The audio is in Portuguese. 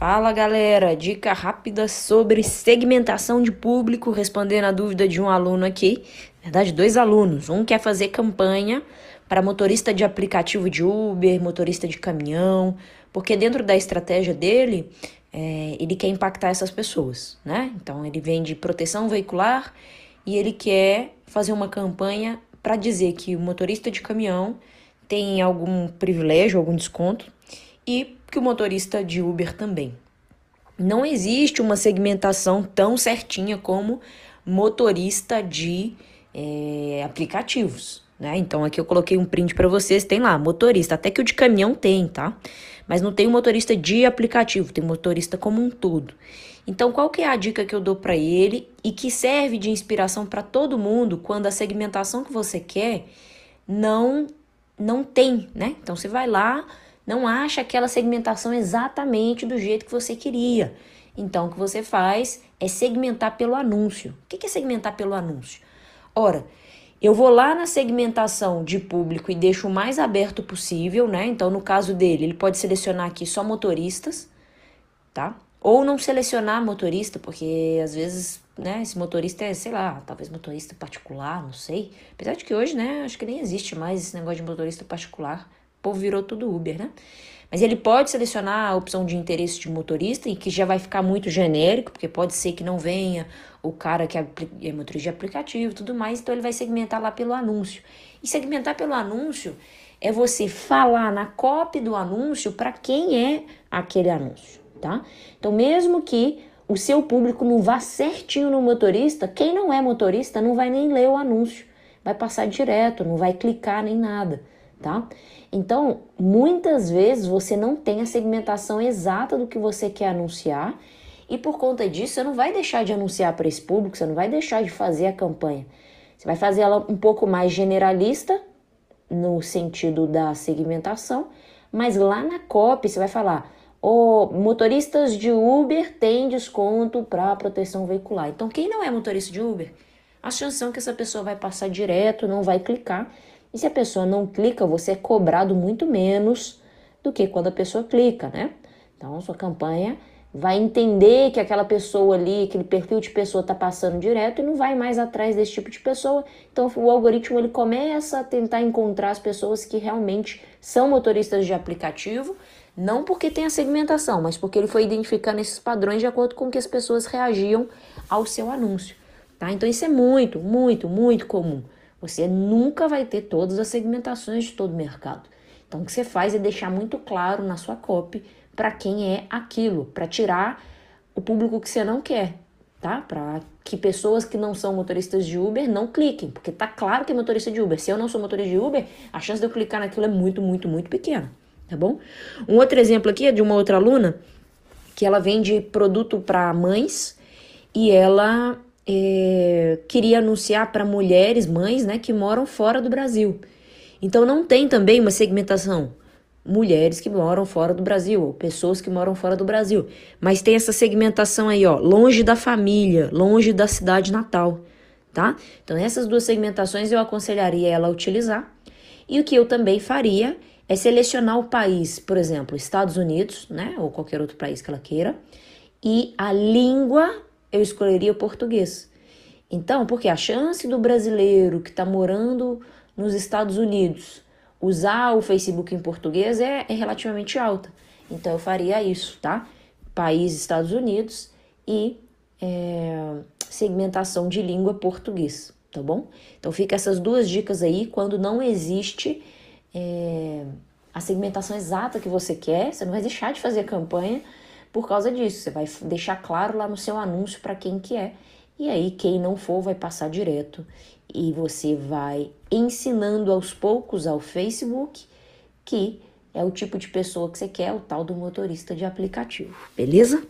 Fala galera, dica rápida sobre segmentação de público, respondendo a dúvida de um aluno aqui. Na verdade, dois alunos. Um quer fazer campanha para motorista de aplicativo de Uber, motorista de caminhão, porque dentro da estratégia dele, é, ele quer impactar essas pessoas, né? Então ele vende proteção veicular e ele quer fazer uma campanha para dizer que o motorista de caminhão tem algum privilégio, algum desconto e que o motorista de Uber também. Não existe uma segmentação tão certinha como motorista de é, aplicativos. Né? Então aqui eu coloquei um print para vocês, tem lá motorista, até que o de caminhão tem, tá? Mas não tem o motorista de aplicativo, tem motorista como um todo. Então qual que é a dica que eu dou para ele e que serve de inspiração para todo mundo quando a segmentação que você quer não não tem, né? Então você vai lá, não acha aquela segmentação exatamente do jeito que você queria. Então, o que você faz é segmentar pelo anúncio. O que é segmentar pelo anúncio? Ora, eu vou lá na segmentação de público e deixo o mais aberto possível, né? Então, no caso dele, ele pode selecionar aqui só motoristas, tá? Ou não selecionar motorista, porque às vezes, né, esse motorista é, sei lá, talvez motorista particular, não sei. Apesar de que hoje, né, acho que nem existe mais esse negócio de motorista particular. O povo virou tudo Uber, né? Mas ele pode selecionar a opção de interesse de motorista e que já vai ficar muito genérico, porque pode ser que não venha o cara que é, motorista de aplicativo tudo mais, então ele vai segmentar lá pelo anúncio. E segmentar pelo anúncio é você falar na copy do anúncio para quem é aquele anúncio, tá? Então, mesmo que o seu público não vá certinho no motorista, quem não é motorista não vai nem ler o anúncio, vai passar direto, não vai clicar nem nada tá? Então, muitas vezes você não tem a segmentação exata do que você quer anunciar e por conta disso você não vai deixar de anunciar para esse público, você não vai deixar de fazer a campanha. Você vai fazer ela um pouco mais generalista no sentido da segmentação, mas lá na copy você vai falar: "O oh, motoristas de Uber têm desconto para proteção veicular". Então, quem não é motorista de Uber, a chance é que essa pessoa vai passar direto, não vai clicar e se a pessoa não clica, você é cobrado muito menos do que quando a pessoa clica, né? Então, sua campanha vai entender que aquela pessoa ali, aquele perfil de pessoa está passando direto e não vai mais atrás desse tipo de pessoa. Então, o algoritmo ele começa a tentar encontrar as pessoas que realmente são motoristas de aplicativo, não porque tem a segmentação, mas porque ele foi identificando esses padrões de acordo com que as pessoas reagiam ao seu anúncio, tá? Então, isso é muito, muito, muito comum. Você nunca vai ter todas as segmentações de todo o mercado. Então, o que você faz é deixar muito claro na sua copy para quem é aquilo, para tirar o público que você não quer, tá? Para que pessoas que não são motoristas de Uber não cliquem, porque tá claro que é motorista de Uber. Se eu não sou motorista de Uber, a chance de eu clicar naquilo é muito, muito, muito pequena, tá bom? Um outro exemplo aqui é de uma outra aluna que ela vende produto para mães e ela é, queria anunciar para mulheres, mães, né, que moram fora do Brasil. Então não tem também uma segmentação mulheres que moram fora do Brasil, ou pessoas que moram fora do Brasil. Mas tem essa segmentação aí, ó, longe da família, longe da cidade natal, tá? Então essas duas segmentações eu aconselharia ela a utilizar. E o que eu também faria é selecionar o país, por exemplo, Estados Unidos, né, ou qualquer outro país que ela queira, e a língua eu escolheria português. Então, porque a chance do brasileiro que está morando nos Estados Unidos usar o Facebook em português é, é, relativamente alta. Então, eu faria isso, tá? País Estados Unidos e é, segmentação de língua português, tá bom? Então, fica essas duas dicas aí quando não existe é, a segmentação exata que você quer, você não vai deixar de fazer a campanha por causa disso. Você vai deixar claro lá no seu anúncio para quem que é. E aí quem não for vai passar direto e você vai ensinando aos poucos ao Facebook que é o tipo de pessoa que você quer, o tal do motorista de aplicativo. Beleza?